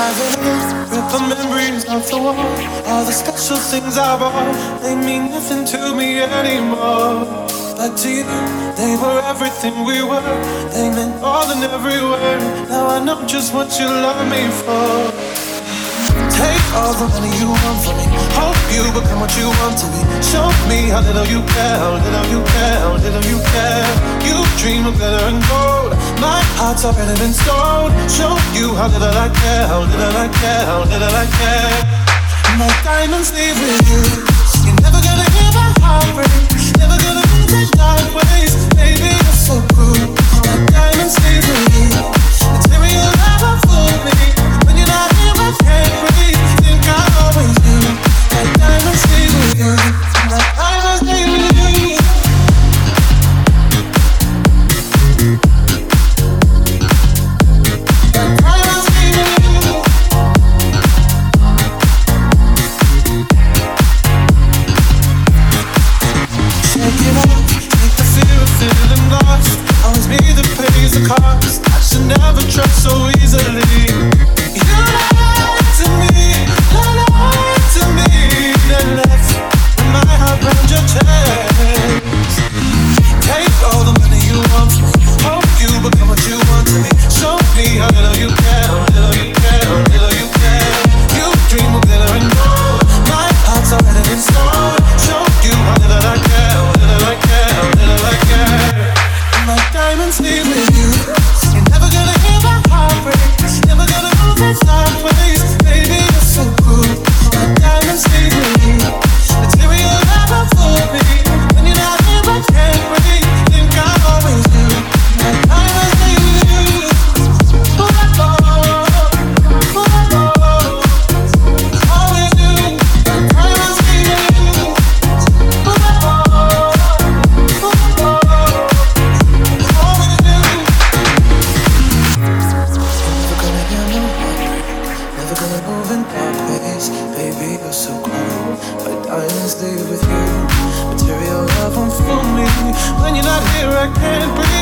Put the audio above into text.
Rip the memories off the wall. All the special things I bought, they mean nothing to me anymore. But to you, they were everything we were. They meant more than every word. Now I know just what you love me for. Take all the money you want from me. Hope you become what you want to be. Show how little you care, how little you care, how little you care. You dream of glitter and gold. My heart's already been stone. Show you how little I care, how little I care, how little I care. My diamonds leave with you. You're never I should never trust so easily. You lied to me, lied to me, then left my heart your. Take all the money you want. Hope you become what you want to. Show me how little you care, how little you care, how little you care. You dream of and. My heart's already you how little I care, how little I care, how little I care. My diamonds leave me. When you're not here, I can't breathe.